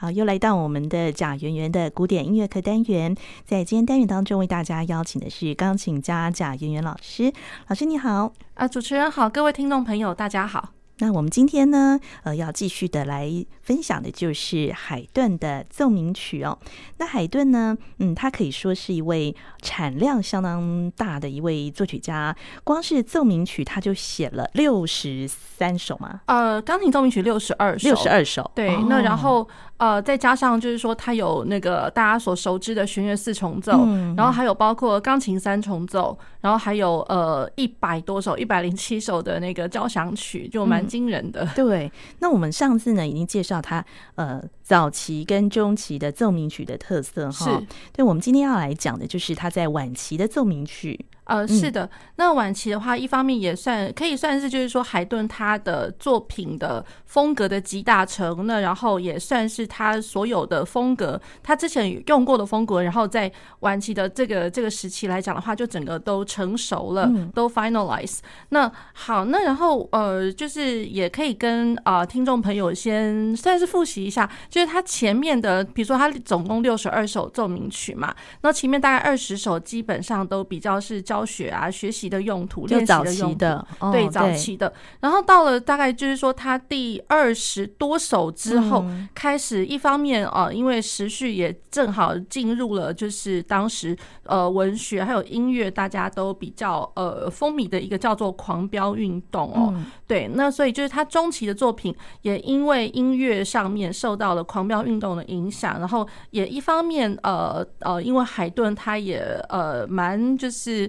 好，又来到我们的贾圆圆的古典音乐课单元。在今天单元当中，为大家邀请的是钢琴家贾圆圆老师。老师你好，啊，主持人好，各位听众朋友大家好。那我们今天呢，呃，要继续的来分享的就是海顿的奏鸣曲哦。那海顿呢，嗯，他可以说是一位产量相当大的一位作曲家，光是奏鸣曲他就写了六十三首嘛。呃，钢琴奏鸣曲六十二首，六十二首。对，哦、那然后呃，再加上就是说，他有那个大家所熟知的弦乐四重奏，嗯、然后还有包括钢琴三重奏，然后还有呃一百多首，一百零七首的那个交响曲，就蛮。惊人的，对。那我们上次呢，已经介绍他呃早期跟中期的奏鸣曲的特色哈。是，对。我们今天要来讲的就是他在晚期的奏鸣曲。呃，是的，那晚期的话，一方面也算可以算是，就是说海顿他的作品的风格的集大成，那然后也算是他所有的风格，他之前用过的风格，然后在晚期的这个这个时期来讲的话，就整个都成熟了，嗯、都 finalize。那好，那然后呃，就是也可以跟啊、呃、听众朋友先算是复习一下，就是他前面的，比如说他总共六十二首奏鸣曲嘛，那前面大概二十首基本上都比较是教学啊，学习的用途，练习的用途，对，早期的。然后到了大概就是说，他第二十多首之后，嗯、开始一方面啊、呃，因为时序也正好进入了，就是当时呃文学还有音乐大家都比较呃风靡的一个叫做狂飙运动哦。嗯、对，那所以就是他中期的作品也因为音乐上面受到了狂飙运动的影响，然后也一方面呃呃，因为海顿他也呃蛮就是。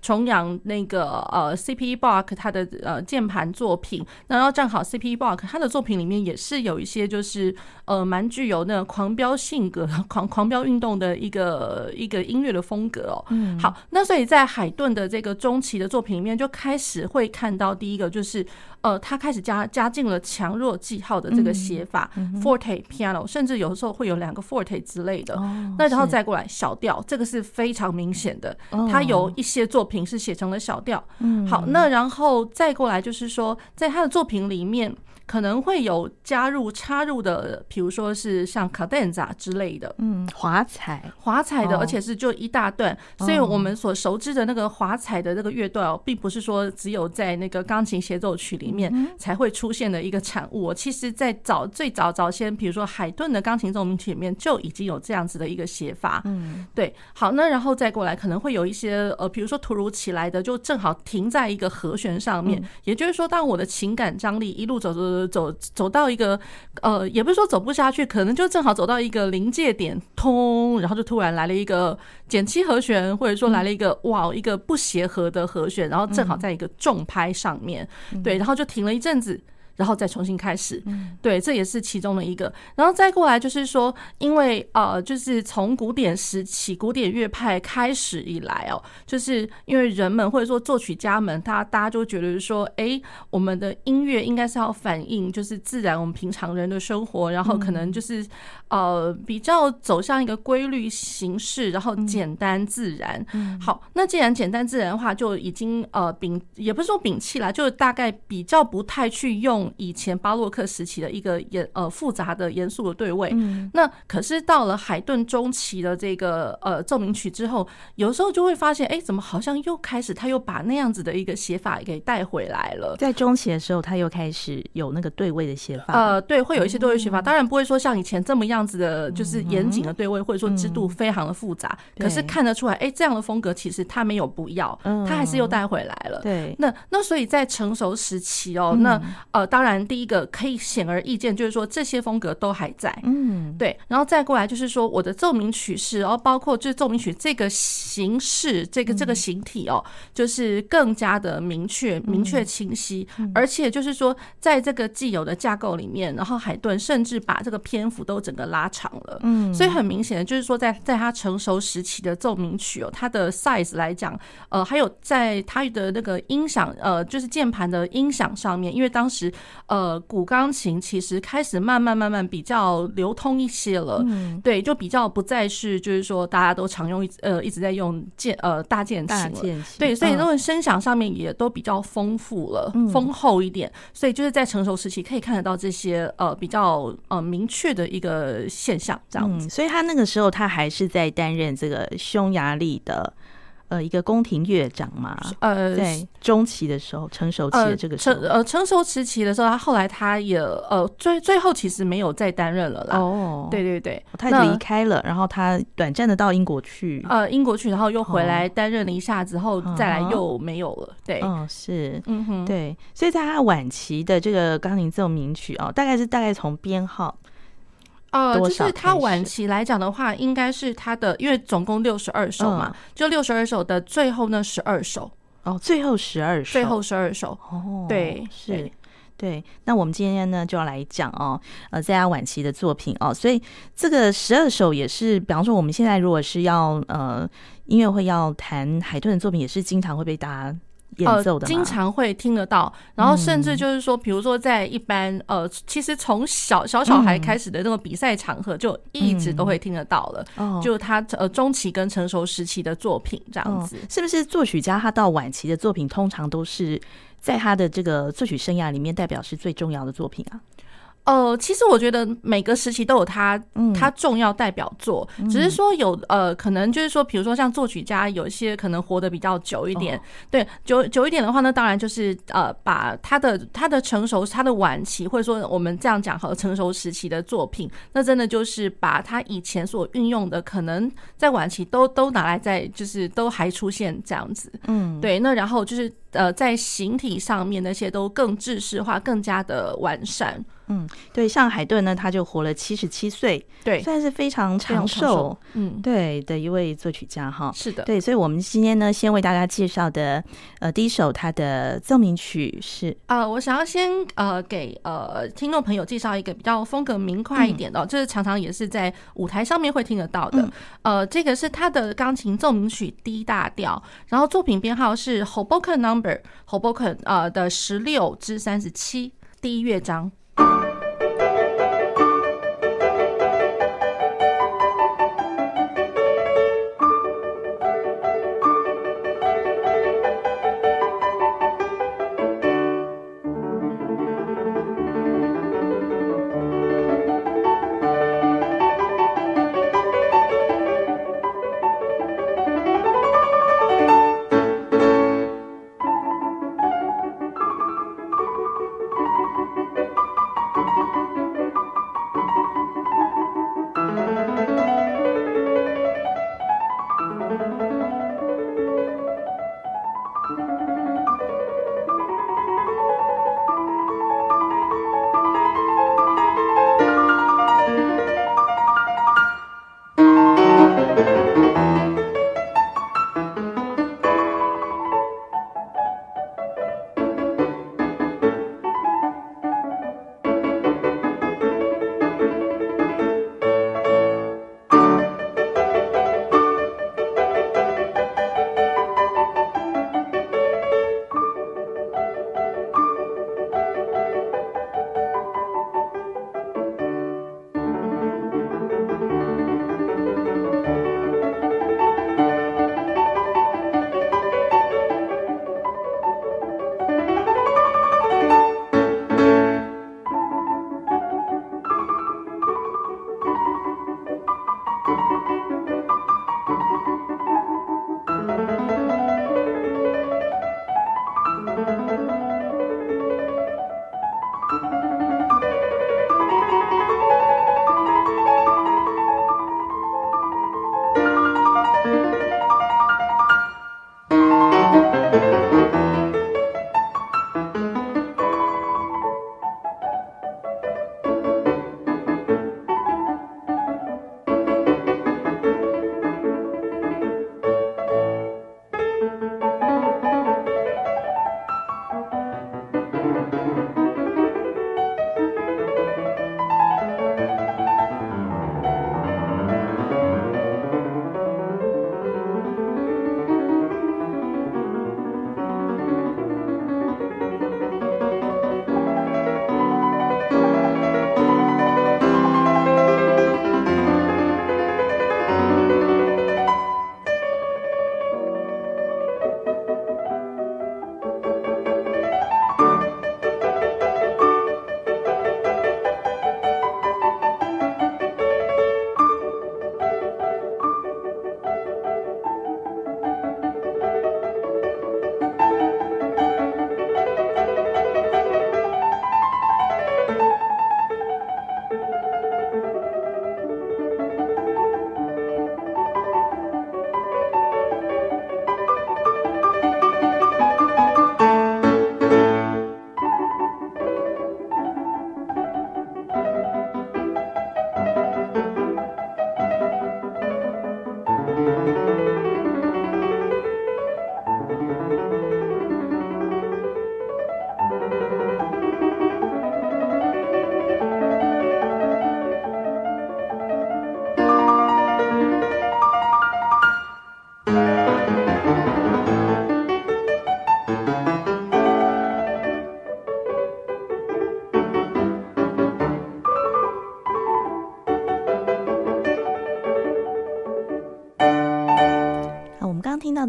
重阳那个呃 CPE Bach 他的呃键盘作品，然后正好 CPE Bach 他的作品里面也是有一些就是呃蛮具有那个狂飙性格、狂狂飙运动的一个一个音乐的风格哦。嗯，好，那所以在海顿的这个中期的作品里面，就开始会看到第一个就是。呃，他开始加加进了强弱记号的这个写法、嗯嗯、，forte piano，甚至有的时候会有两个 forte 之类的。哦、那然后再过来小调，这个是非常明显的。他有一些作品是写成了小调。嗯、好，那然后再过来就是说，在他的作品里面。可能会有加入插入的，比如说是像卡顿扎之类的，嗯，华彩华彩的，而且是就一大段。哦、所以我们所熟知的那个华彩的那个乐段哦，并不是说只有在那个钢琴协奏曲里面才会出现的一个产物。其实，在早最早早先，比如说海顿的钢琴奏鸣曲里面就已经有这样子的一个写法。嗯，对。好，那然后再过来，可能会有一些呃，比如说突如其来的，就正好停在一个和弦上面。嗯、也就是说，当我的情感张力一路走走。走走走到一个呃，也不是说走不下去，可能就正好走到一个临界点，通，然后就突然来了一个减七和弦，或者说来了一个哇，一个不协和的和弦，然后正好在一个重拍上面，对，然后就停了一阵子。然后再重新开始，对，这也是其中的一个。然后再过来就是说，因为呃，就是从古典时期、古典乐派开始以来哦，就是因为人们或者说作曲家们，他大家就觉得说，哎，我们的音乐应该是要反映就是自然我们平常人的生活，然后可能就是呃比较走向一个规律形式，然后简单自然。好，那既然简单自然的话，就已经呃摒也不是说摒弃了，就大概比较不太去用。以前巴洛克时期的一个严呃复杂的严肃的对位，嗯、那可是到了海顿中期的这个呃奏鸣曲之后，有时候就会发现，哎、欸，怎么好像又开始他又把那样子的一个写法给带回来了。在中期的时候，他又开始有那个对位的写法。呃，对，会有一些对位写法，嗯、当然不会说像以前这么样子的，就是严谨的对位，或者说制度非常的复杂。嗯、可是看得出来，哎、欸，这样的风格其实他没有不要，他还是又带回来了。对，那那所以在成熟时期哦，那呃当。当然，第一个可以显而易见，就是说这些风格都还在，嗯，对。然后再过来就是说，我的奏鸣曲式，然后包括就是奏鸣曲这个形式，这个这个形体哦，就是更加的明确、明确、清晰。而且就是说，在这个既有的架构里面，然后海顿甚至把这个篇幅都整个拉长了，嗯。所以很明显的就是说，在在他成熟时期的奏鸣曲哦，它的 size 来讲，呃，还有在他的那个音响，呃，就是键盘的音响上面，因为当时。呃，古钢琴其实开始慢慢慢慢比较流通一些了。嗯，对，就比较不再是就是说大家都常用一呃一直在用键呃大键琴了。琴对，所以那种声响上面也都比较丰富了，嗯、丰厚一点。所以就是在成熟时期可以看得到这些呃比较呃明确的一个现象这样子。嗯、所以他那个时候他还是在担任这个匈牙利的。呃，一个宫廷乐长嘛，呃，在，中期的时候，成熟期的这个时候，呃，成呃成熟时期的时候，他后来他也呃最最后其实没有再担任了啦。哦，对对对，他离开了，然后他短暂的到英国去，呃，英国去，然后又回来担任了一下之后，再来又没有了。对，嗯，是，嗯哼，对，所以在他晚期的这个钢琴奏鸣曲啊，大概是大概从编号。呃，就是他晚期来讲的话，应该是他的，因为总共六十二首嘛，嗯、就六十二首的最后那十二首哦，最后十二首，最后十二首哦，对，是对，那我们今天呢就要来讲哦，呃，在他晚期的作品哦，所以这个十二首也是，比方说我们现在如果是要呃音乐会要谈海顿的作品，也是经常会被大家。呃，经常会听得到，然后甚至就是说，比如说在一般呃，其实从小小小孩开始的那个比赛场合，就一直都会听得到了。哦，就他呃中期跟成熟时期的作品这样子，是不是作曲家他到晚期的作品，通常都是在他的这个作曲生涯里面代表是最重要的作品啊？呃，其实我觉得每个时期都有他，他重要代表作，嗯、只是说有呃，可能就是说，比如说像作曲家，有一些可能活得比较久一点，哦、对，久久一点的话呢，当然就是呃，把他的他的成熟，他的晚期，或者说我们这样讲和，成熟时期的作品，那真的就是把他以前所运用的，可能在晚期都都拿来在，就是都还出现这样子，嗯，对，那然后就是呃，在形体上面那些都更制式化，更加的完善。嗯，对，像海顿呢，他就活了七十七岁，对，算是非常长寿，嗯，对的一位作曲家哈。是的，对，所以我们今天呢，先为大家介绍的，呃，第一首他的奏鸣曲是，呃，我想要先呃给呃听众朋友介绍一个比较风格明快一点的，这、嗯、是常常也是在舞台上面会听得到的，嗯、呃，这个是他的钢琴奏鸣曲 D 大调，然后作品编号是 Hoboken Number Hoboken 呃的十六至三十七第一乐章。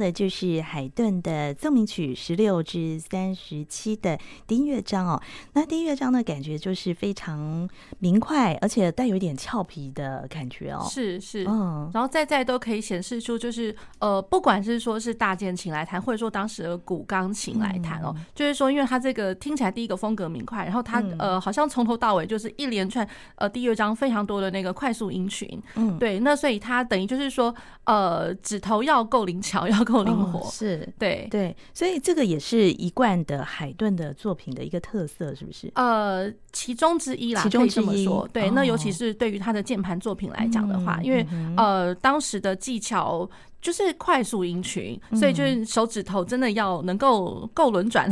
的就是海顿的奏鸣曲十六至三十七的第一乐章哦。那第一乐章的感觉就是非常明快，而且带有一点俏皮的感觉哦。是是，嗯，然后再再都可以显示出，就是呃，不管是说是大键琴来弹，或者说当时的古钢琴来弹哦，嗯、就是说，因为它这个听起来第一个风格明快，然后它、嗯、呃，好像从头到尾就是一连串呃第一乐章非常多的那个快速音群，嗯，对，那所以它等于就是说呃，指头要够灵巧，要够灵活，哦、是对对，所以这个也是一贯的海顿的作品的一个特色，是不是？呃，其中之一啦，其中之一。对，哦、那尤其是对于他的键盘作品来讲的话，嗯、因为、嗯、呃，当时的技巧。就是快速音群，所以就是手指头真的要能够够轮转。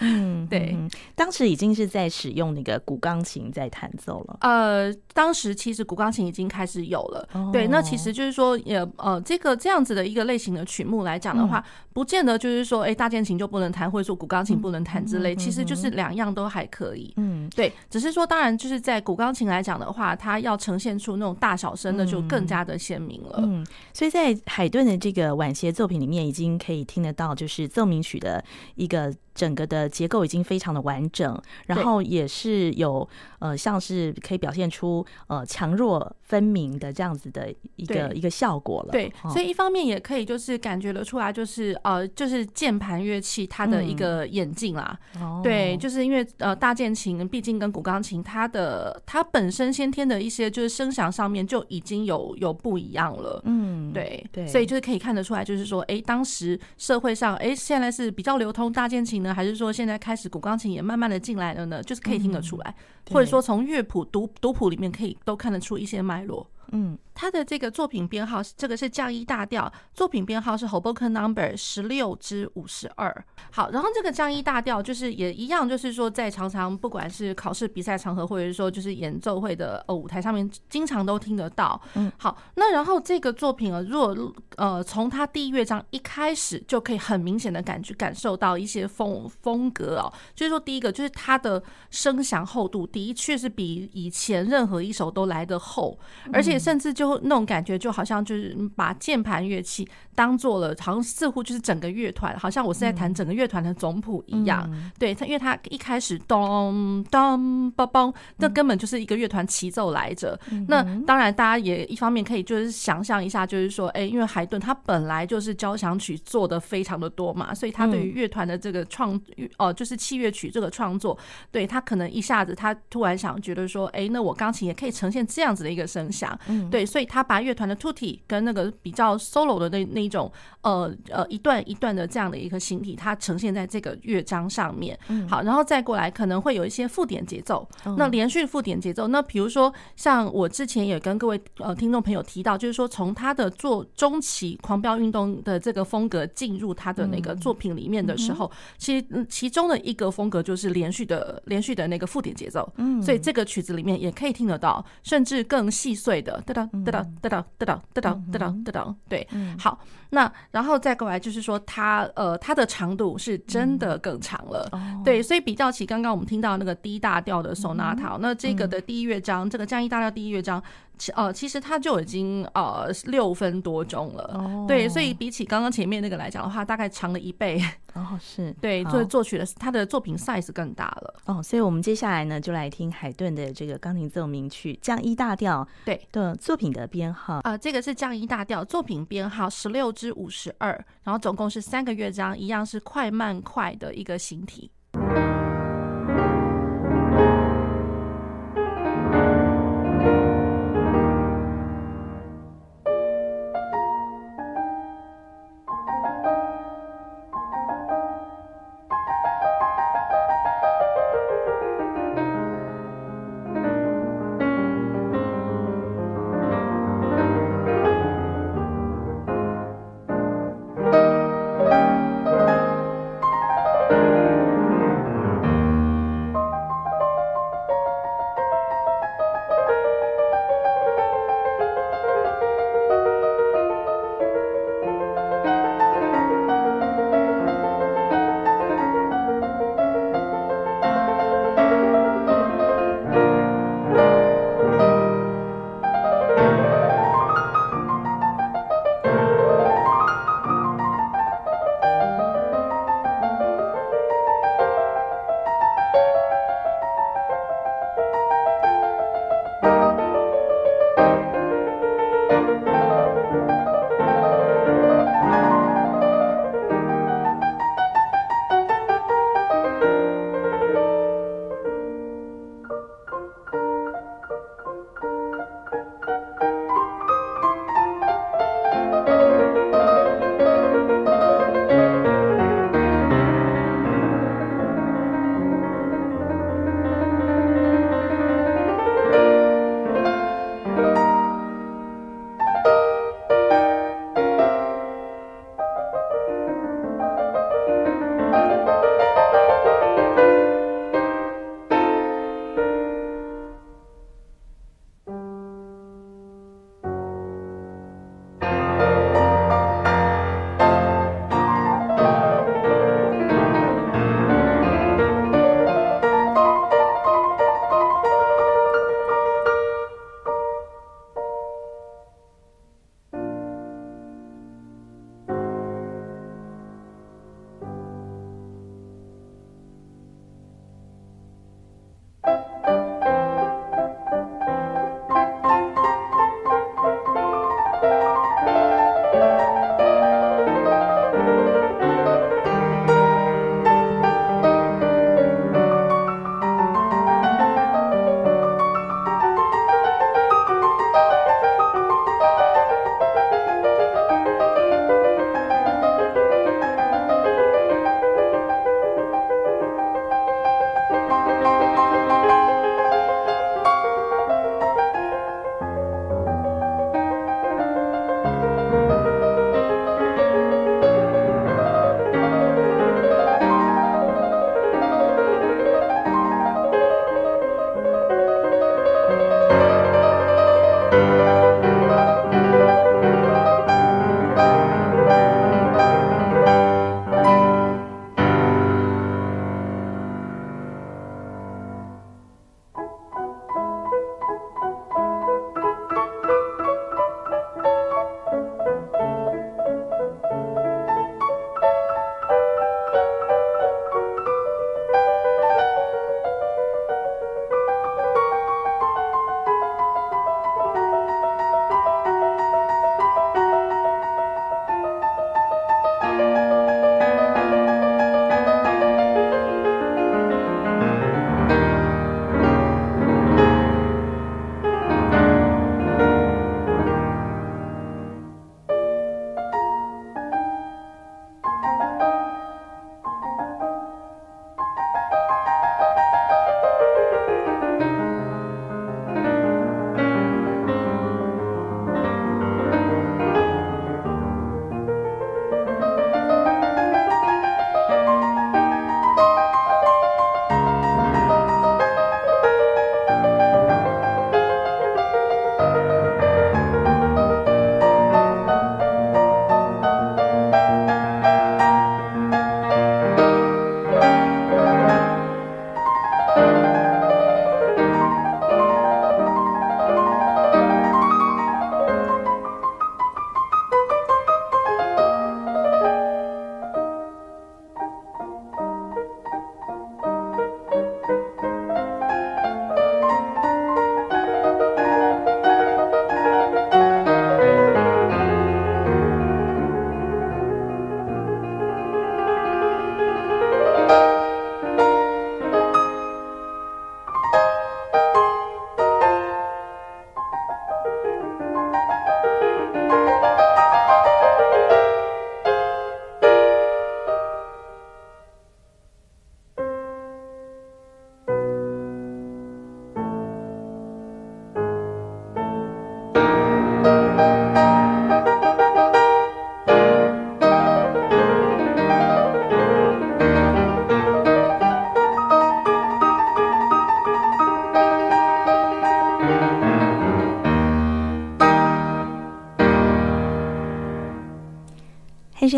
嗯，对嗯，当时已经是在使用那个古钢琴在弹奏了。呃，当时其实古钢琴已经开始有了。哦、对，那其实就是说，也呃，这个这样子的一个类型的曲目来讲的话，嗯、不见得就是说，哎、欸，大键琴就不能弹，或者说古钢琴不能弹之类。嗯、其实就是两样都还可以。嗯，对，只是说，当然就是在古钢琴来讲的话，它要呈现出那种大小声的，就更加的鲜明了。嗯，所以在海顿。在这个晚协作品里面已经可以听得到，就是奏鸣曲的一个。整个的结构已经非常的完整，然后也是有呃，像是可以表现出呃强弱分明的这样子的一个一个效果了。对，所以一方面也可以就是感觉得出来，就是呃，就是键盘乐器它的一个演进啦。嗯、对，就是因为呃大键琴毕竟跟古钢琴它的它本身先天的一些就是声响上面就已经有有不一样了。嗯，对对，所以就是可以看得出来，就是说，哎，当时社会上哎现在是比较流通大键琴。呢，还是说现在开始古钢琴也慢慢的进来了呢？就是可以听得出来，嗯、或者说从乐谱读读谱里面可以都看得出一些脉络。嗯。他的这个作品编号，这个是降一大调，作品编号是 Hoboken Number 十六之五十二。好，然后这个降一大调就是也一样，就是说在常常不管是考试比赛场合，或者是说就是演奏会的呃舞台上面，经常都听得到。嗯，好，那然后这个作品啊，如果呃从他第一乐章一开始就可以很明显的感觉感受到一些风风格哦，就是说第一个就是它的声响厚度的确是比以前任何一首都来得厚，而且甚至就那种感觉就好像就是把键盘乐器当做了，好像似乎就是整个乐团，好像我是在弹整个乐团的总谱一样。嗯、对他，因为他一开始咚咚梆梆，那根本就是一个乐团齐奏来着。嗯、那当然，大家也一方面可以就是想象一下，就是说，哎，因为海顿他本来就是交响曲做的非常的多嘛，所以他对于乐团的这个创，哦、呃，就是器乐曲这个创作，对他可能一下子他突然想觉得说，哎，那我钢琴也可以呈现这样子的一个声响。嗯、对，所以。他把乐团的 tutti 跟那个比较 solo 的那那一种呃呃一段一段的这样的一个形体，它呈现在这个乐章上面。好，然后再过来可能会有一些附点节奏，那连续附点节奏。那比如说像我之前也跟各位呃听众朋友提到，就是说从他的做中期狂飙运动的这个风格进入他的那个作品里面的时候，其实其中的一个风格就是连续的连续的那个附点节奏。嗯，所以这个曲子里面也可以听得到，甚至更细碎的哒哒哒哒。哒哒哒哒哒哒哒哒哒，对，好，那然后再过来就是说，它呃，它的长度是真的更长了，对，所以比较起刚刚我们听到那个 D 大调的 Sonata，那这个的第一乐章，这个降 E 大调第一乐章。呃，其实它就已经呃六分多钟了，哦、对，所以比起刚刚前面那个来讲的话，大概长了一倍。哦，是对，作作曲的他的作品 size 更大了。哦，所以我们接下来呢，就来听海顿的这个钢琴奏鸣曲降一大调对的作品的编号。啊、呃，这个是降一大调作品编号十六至五十二，然后总共是三个乐章，一样是快慢快的一个形体。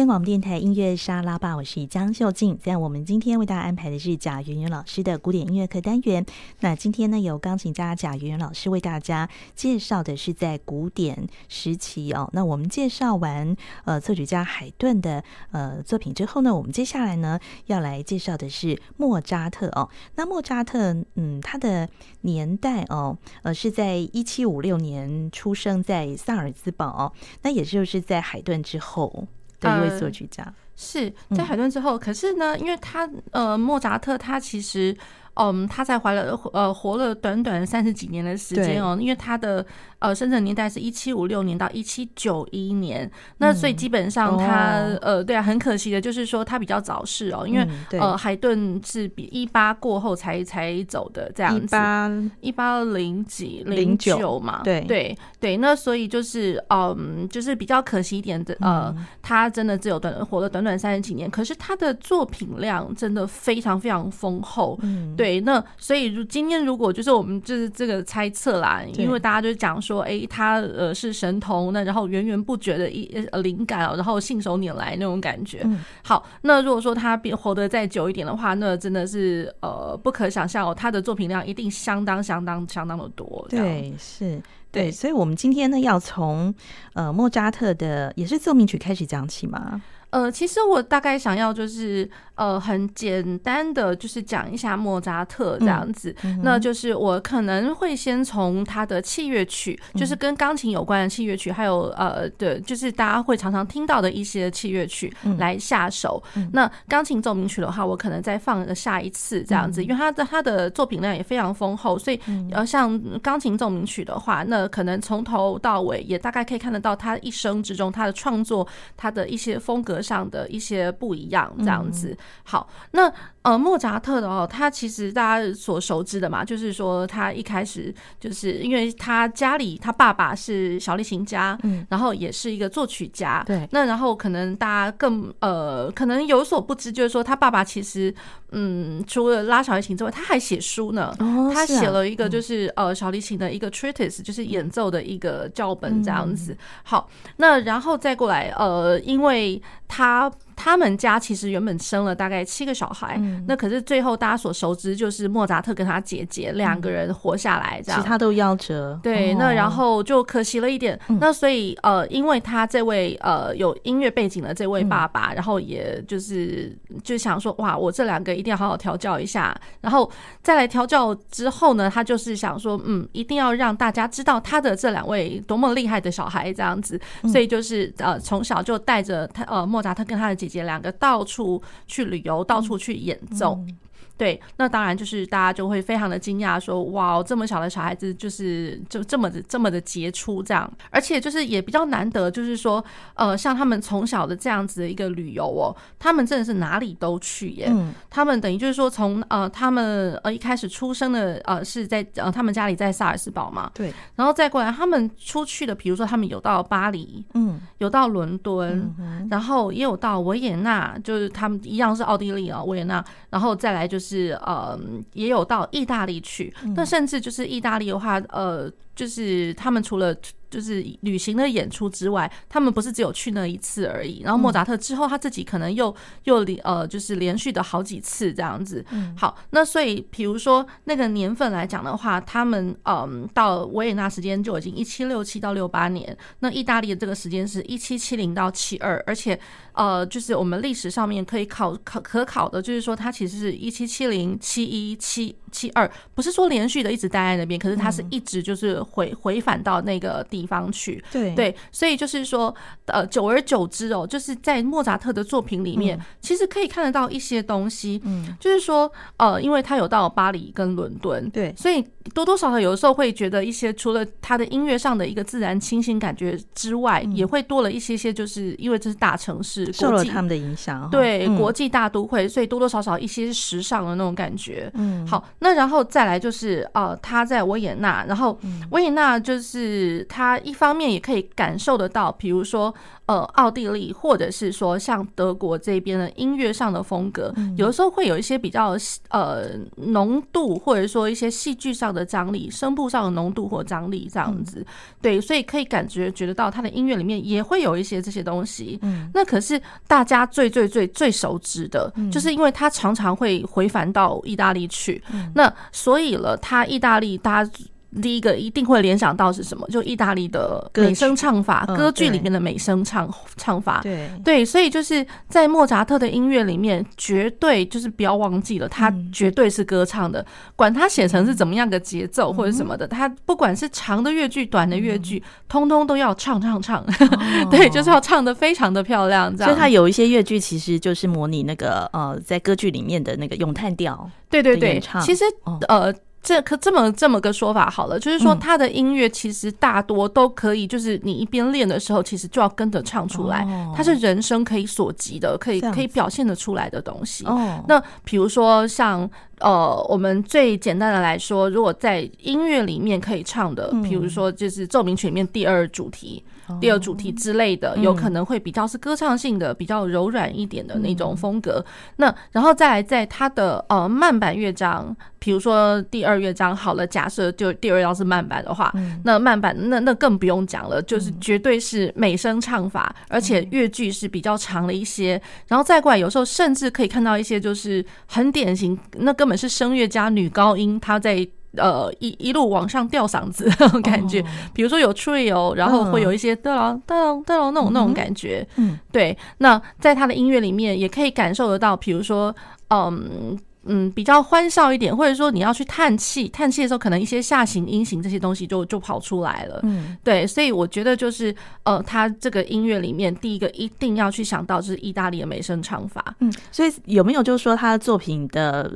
汉声广电台音乐沙拉吧，我是江秀静。在我们今天为大家安排的是贾圆圆老师的古典音乐课单元。那今天呢，由钢琴家贾圆圆老师为大家介绍的是在古典时期哦。那我们介绍完呃作曲家海顿的呃作品之后呢，我们接下来呢要来介绍的是莫扎特哦。那莫扎特嗯，他的年代哦，呃是在一七五六年出生在萨尔兹堡哦，那也就是在海顿之后。的一位作曲家，呃、是在海顿之后，嗯、可是呢，因为他呃，莫扎特他其实。嗯，他才怀了呃活了短短三十几年的时间哦，因为他的呃生辰年代是一七五六年到一七九一年，那所以基本上他呃对啊，很可惜的就是说他比较早逝哦，因为呃海顿是比一八过后才才走的这样子，一八一八零几零九嘛，对。对对，那所以就是嗯就是比较可惜一点的呃，他真的只有短活了短短三十几年，可是他的作品量真的非常非常丰厚，嗯。对，那所以如今天如果就是我们就是这个猜测啦，因为大家就讲说，哎，他呃是神童，那然后源源不绝的一呃灵感然后信手拈来那种感觉。好，那如果说他变活得再久一点的话，那真的是呃不可想象哦，他的作品量一定相当相当相当的多。对，是，对，所以我们今天呢要从呃莫扎特的也是奏鸣曲开始讲起嘛。呃，其实我大概想要就是。呃，很简单的就是讲一下莫扎特这样子，嗯嗯、那就是我可能会先从他的器乐曲，嗯、就是跟钢琴有关的器乐曲，还有呃的，就是大家会常常听到的一些器乐曲来下手。嗯、那钢琴奏鸣曲的话，我可能再放个下一次这样子，嗯、因为他的他的作品量也非常丰厚，所以呃，像钢琴奏鸣曲的话，那可能从头到尾也大概可以看得到他一生之中他的创作，他的一些风格上的一些不一样这样子。好，那呃，莫扎特的哦，他其实大家所熟知的嘛，就是说他一开始就是因为他家里他爸爸是小提琴家，嗯，然后也是一个作曲家，对，那然后可能大家更呃，可能有所不知，就是说他爸爸其实嗯，除了拉小提琴之外，他还写书呢，哦，他写了一个就是呃小提琴的一个 treatise，就是演奏的一个教本这样子。好，那然后再过来呃，因为他。他们家其实原本生了大概七个小孩，嗯、那可是最后大家所熟知就是莫扎特跟他姐姐两个人活下来，这样、嗯、其他都夭折。对，哦、那然后就可惜了一点。嗯、那所以呃，因为他这位呃有音乐背景的这位爸爸，嗯、然后也就是就想说哇，我这两个一定要好好调教一下，然后再来调教之后呢，他就是想说嗯，一定要让大家知道他的这两位多么厉害的小孩这样子，所以就是呃从小就带着他呃莫扎特跟他的姐姐两个到处去旅游，到处去演奏。对，那当然就是大家就会非常的惊讶，说哇，这么小的小孩子就是就这么的这么的杰出这样，而且就是也比较难得，就是说呃，像他们从小的这样子的一个旅游哦，他们真的是哪里都去耶。嗯，他们等于就是说从呃他们呃一开始出生的呃是在呃他们家里在萨尔斯堡嘛，对，然后再过来他们出去的，比如说他们有到巴黎，嗯，有到伦敦，嗯、然后也有到维也纳，就是他们一样是奥地利啊维也纳，然后再来就是。是呃，也有到意大利去，那甚至就是意大利的话，呃，就是他们除了。就是旅行的演出之外，他们不是只有去那一次而已。然后莫扎特之后他自己可能又又连呃，就是连续的好几次这样子。好，那所以比如说那个年份来讲的话，他们嗯到维也纳时间就已经一七六七到六八年，那意大利的这个时间是一七七零到七二，而且呃，就是我们历史上面可以考考可考的，就是说他其实是一七七零七一七七二，不是说连续的一直待在那边，可是他是一直就是回回返到那个地。地方去，对。对，所以就是说，呃，久而久之哦，就是在莫扎特的作品里面，嗯、其实可以看得到一些东西，嗯，就是说，呃，因为他有到巴黎跟伦敦，对，所以多多少少有的时候会觉得一些除了他的音乐上的一个自然清新感觉之外，嗯、也会多了一些些，就是因为这是大城市，受了他们的影响，对，嗯、国际大都会，所以多多少少一些时尚的那种感觉，嗯，好，那然后再来就是呃，他在维也纳，然后维也纳就是他一方面也可以感受得到，比如说呃，奥地利或者是说像德国这边的音乐上的风格，有的时候会有一些比较呃浓度，或者说一些戏剧上的张力，声部上的浓度或张力这样子。对，所以可以感觉觉得到他的音乐里面也会有一些这些东西。那可是大家最最最最熟知的，就是因为他常常会回返到意大利去。那所以了，他意大利，大家第一个一定会联想到是什么？就意大利的美声唱法，歌剧里面的美声唱唱法。对对，所以就是在莫扎特的音乐里面，绝对就是不要忘记了，他绝对是歌唱的。管他写成是怎么样的节奏或者什么的，他不管是长的乐句、短的乐句，通通都要唱唱唱。对，就是要唱的非常的漂亮。这样，所以他有一些乐句其实就是模拟那个呃，在歌剧里面的那个咏叹调。对对对，其实呃。这可这么这么个说法好了，就是说他的音乐其实大多都可以，就是你一边练的时候，其实就要跟着唱出来。它是人生可以所及的，可以可以表现得出来的东西。那比如说像呃，我们最简单的来说，如果在音乐里面可以唱的，比如说就是奏鸣曲里面第二主题。第二主题之类的，有可能会比较是歌唱性的，比较柔软一点的那种风格。那然后再来，在它的呃慢板乐章，比如说第二乐章，好了，假设就第二要是慢板的话，那慢板那那更不用讲了，就是绝对是美声唱法，而且乐句是比较长了一些。然后再过来，有时候甚至可以看到一些就是很典型，那根本是声乐家女高音，她在。呃，一一路往上吊嗓子那种感觉，比如说有 trio，然后会有一些哒啷哒啷哒啷那种那种感觉。嗯，对。那在他的音乐里面，也可以感受得到，比如说，嗯嗯，比较欢笑一点，或者说你要去叹气，叹气的时候，可能一些下行、音型这些东西就就跑出来了。嗯，对。所以我觉得就是，呃，他这个音乐里面，第一个一定要去想到就是意大利的美声唱法。嗯，所以有没有就是说他的作品的？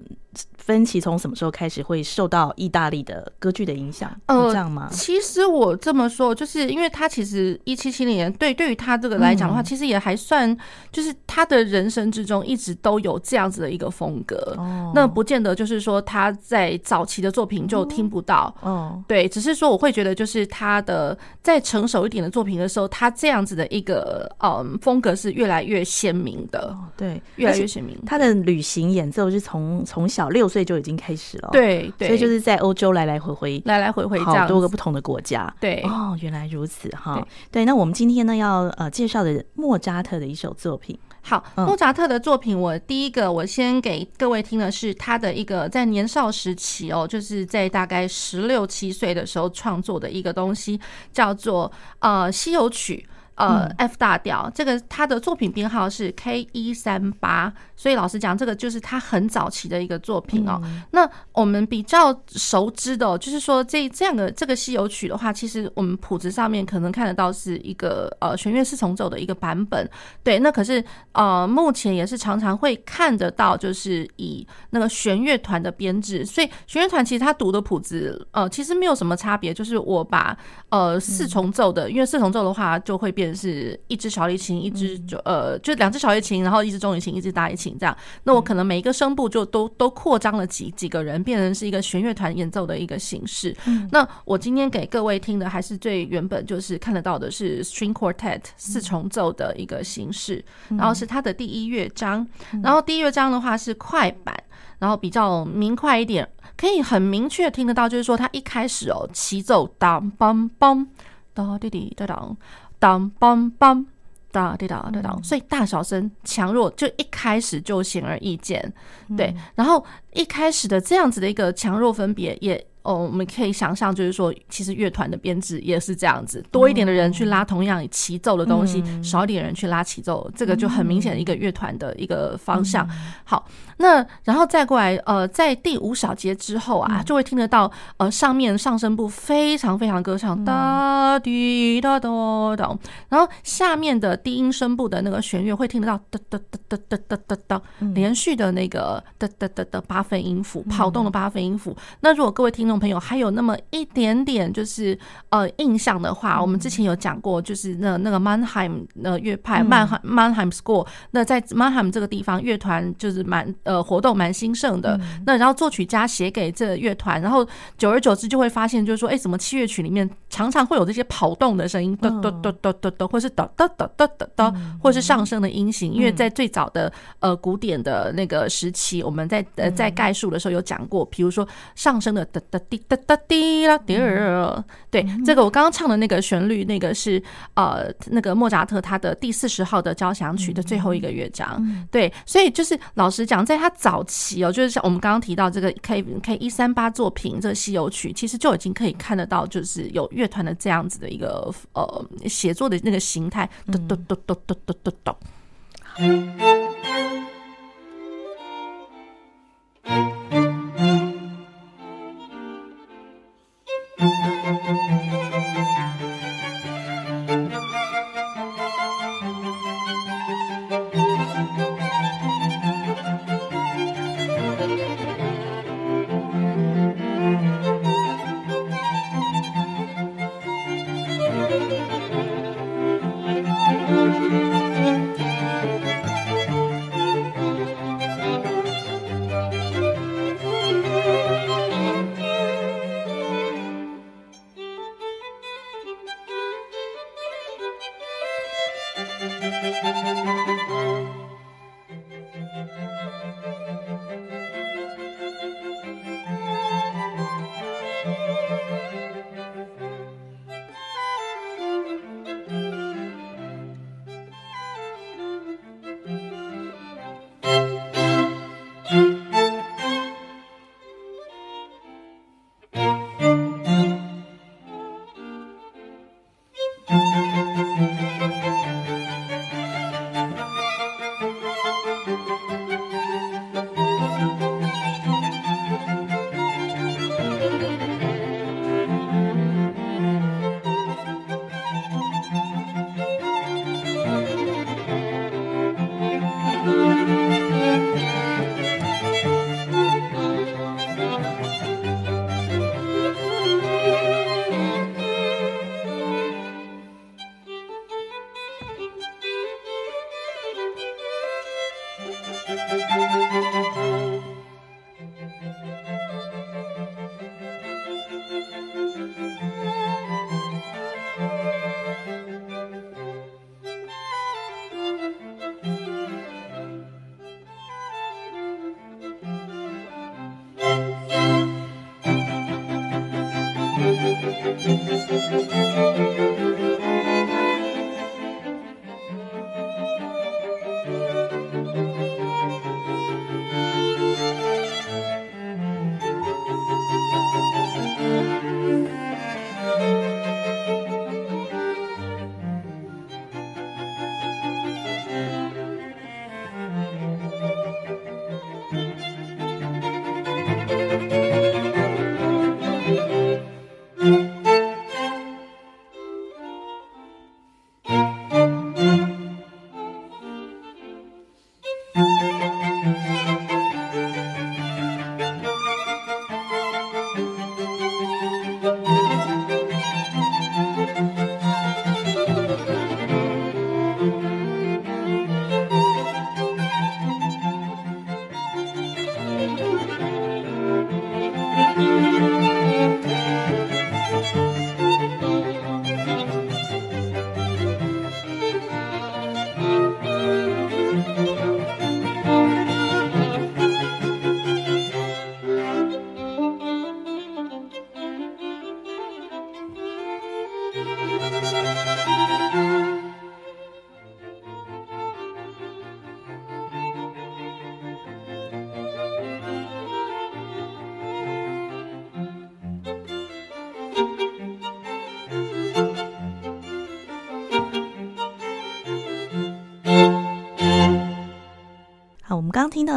分歧从什么时候开始会受到意大利的歌剧的影响？呃，这样吗？其实我这么说，就是因为他其实一七七零年，对对于他这个来讲的话，其实也还算，就是他的人生之中一直都有这样子的一个风格。哦，那不见得就是说他在早期的作品就听不到。哦，对，只是说我会觉得，就是他的在成熟一点的作品的时候，他这样子的一个嗯风格是越来越鲜明的。对，越来越鲜明。他的旅行演奏是从从小六岁。岁就已经开始了，对，对，所以就是在欧洲来来回回，来来回回，好多个不同的国家，对，哦，原来如此哈，对，对，那我们今天呢要呃介绍的莫扎特的一首作品，好，莫扎特的作品，我第一个我先给各位听的是他的一个在年少时期哦，就是在大概十六七岁的时候创作的一个东西，叫做呃西游曲。呃，F 大调，这个他的作品编号是 K 一三八，所以老实讲，这个就是他很早期的一个作品哦。那我们比较熟知的，就是说这这样的这个西游曲的话，其实我们谱子上面可能看得到是一个呃弦乐四重奏的一个版本。对，那可是呃目前也是常常会看得到，就是以那个弦乐团的编制，所以弦乐团其实他读的谱子呃其实没有什么差别，就是我把呃四重奏的，因为四重奏的话就会变。是一支小提琴，一支就呃，就两只小提琴，然后一支中提琴，一支大提琴这样。那我可能每一个声部就都都扩张了几几个人，变成是一个弦乐团演奏的一个形式。那我今天给各位听的还是最原本，就是看得到的是 string quartet 四重奏的一个形式，然后是它的第一乐章。然后第一乐章的话是快板，然后比较明快一点，可以很明确听得到，就是说它一开始哦，齐奏当梆梆哒滴滴哒当。当梆梆哒滴哒哒哒，所以大小声强弱就一开始就显而易见，对。然后一开始的这样子的一个强弱分别也。哦，我们可以想象，就是说，其实乐团的编制也是这样子，多一点的人去拉同样齐奏的东西，少一点人去拉齐奏，这个就很明显的一个乐团的一个方向。好，那然后再过来，呃，在第五小节之后啊，就会听得到，呃，上面上声部非常非常歌唱，哒滴哒哒哒，然后下面的低音声部的那个旋乐会听得到，哒哒哒哒哒哒哒哒，连续的那个哒哒哒的八分音符，跑动的八分音符。那如果各位听众。众朋友还有那么一点点就是呃印象的话，我们之前有讲过，就是那那个 Mannheim 的乐派曼海 Mannheim School，那在 Mannheim 这个地方乐团就是蛮呃活动蛮兴盛的。那然后作曲家写给这乐团，然后久而久之就会发现，就是说，哎，怎么器乐曲里面常常会有这些跑动的声音，哒哒哒哒哒哒，或是哒哒哒哒哒哒，或是上升的音型，因为在最早的呃古典的那个时期，我们在呃在概述的时候有讲过，比如说上升的哒哒滴哒哒滴啦滴儿，对，这个我刚刚唱的那个旋律，那个是呃那个莫扎特他的第四十号的交响曲的最后一个乐章，对，所以就是老实讲，在他早期哦，就是像我们刚刚提到这个 K K 一三八作品这个西游曲，其实就已经可以看得到，就是有乐团的这样子的一个呃写作的那个形态，哒哒哒哒哒哒哒哒。刚听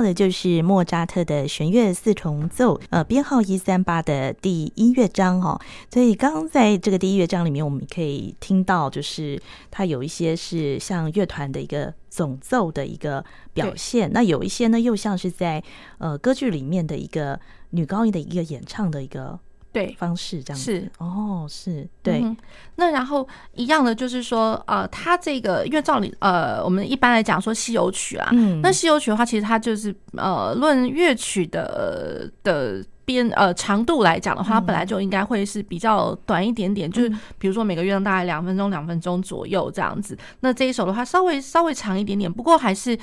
的就是莫扎特的弦乐四重奏，呃，编号一三八的第一乐章哦。所以刚刚在这个第一乐章里面，我们可以听到，就是它有一些是像乐团的一个总奏的一个表现，那有一些呢，又像是在呃歌剧里面的一个女高音的一个演唱的一个对。方式这样子。是。哦，是对、嗯。那然后一样的就是说，呃，它这个因为照理呃，我们一般来讲说西游曲啊，嗯，那西游曲的话，其实它就是呃，论乐曲的的编呃长度来讲的话，它本来就应该会是比较短一点点，嗯、就是比如说每个乐章大概两分钟、两分钟左右这样子。那这一首的话，稍微稍微长一点点，不过还是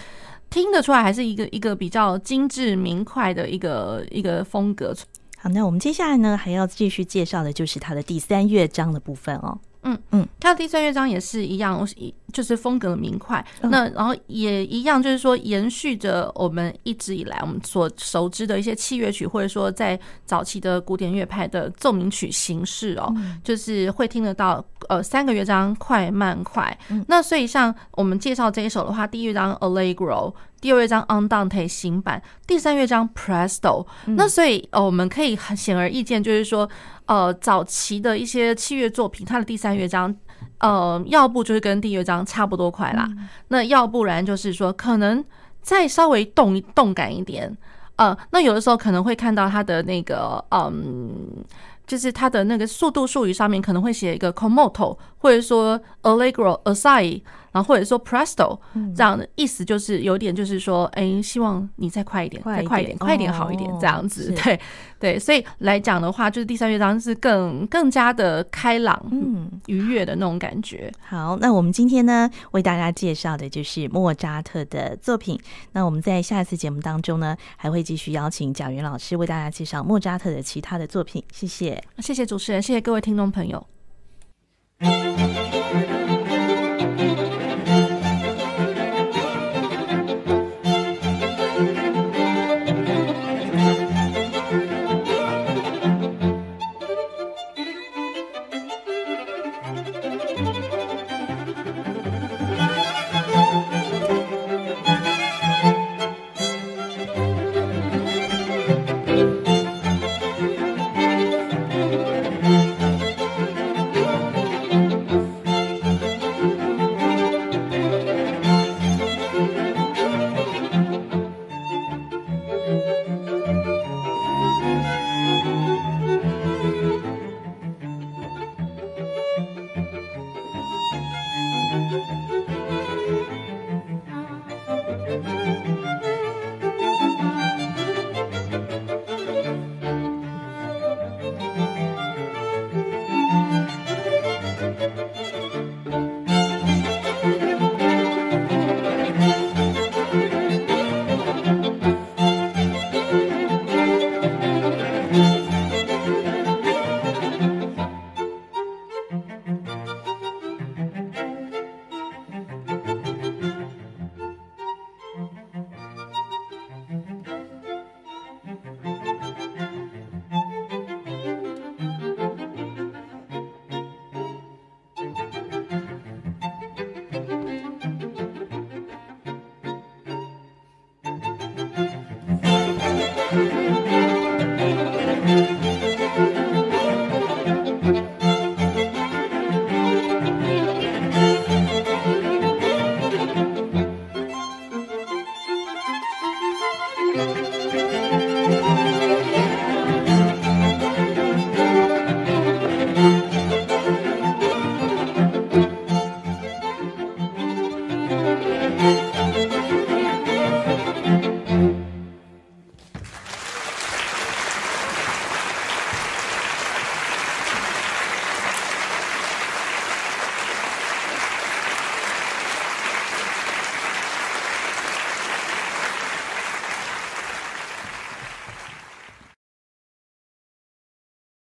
听得出来，还是一个一个比较精致明快的一个一个风格。那我们接下来呢，还要继续介绍的就是它的第三乐章的部分哦。嗯嗯，它的第三乐章也是一样，就是风格明快。那然后也一样，就是说延续着我们一直以来我们所熟知的一些器乐曲，或者说在早期的古典乐派的奏鸣曲形式哦，就是会听得到呃三个乐章快慢快。那所以像我们介绍这一首的话，第一乐章 Allegro。第二乐章 Andante 行版，第三乐章 Presto。那所以呃，我们可以很显而易见，就是说，呃，早期的一些器乐作品，它的第三乐章，呃，要不就是跟第一乐章差不多快啦，那要不然就是说，可能再稍微动动感一点，呃，那有的时候可能会看到它的那个，嗯，就是它的那个速度术语上面可能会写一个 con molto，或者说 Allegro assai。然后或者说 Presto 这样的意思就是有点就是说，哎，希望你再快一点，再快一点，快一点好一点这样子。对对，所以来讲的话，就是第三乐章是更更加的开朗、嗯愉悦的那种感觉。好，那我们今天呢为大家介绍的就是莫扎特的作品。那我们在下一次节目当中呢，还会继续邀请贾云老师为大家介绍莫扎特的其他的作品。谢谢，谢谢主持人，谢谢各位听众朋友。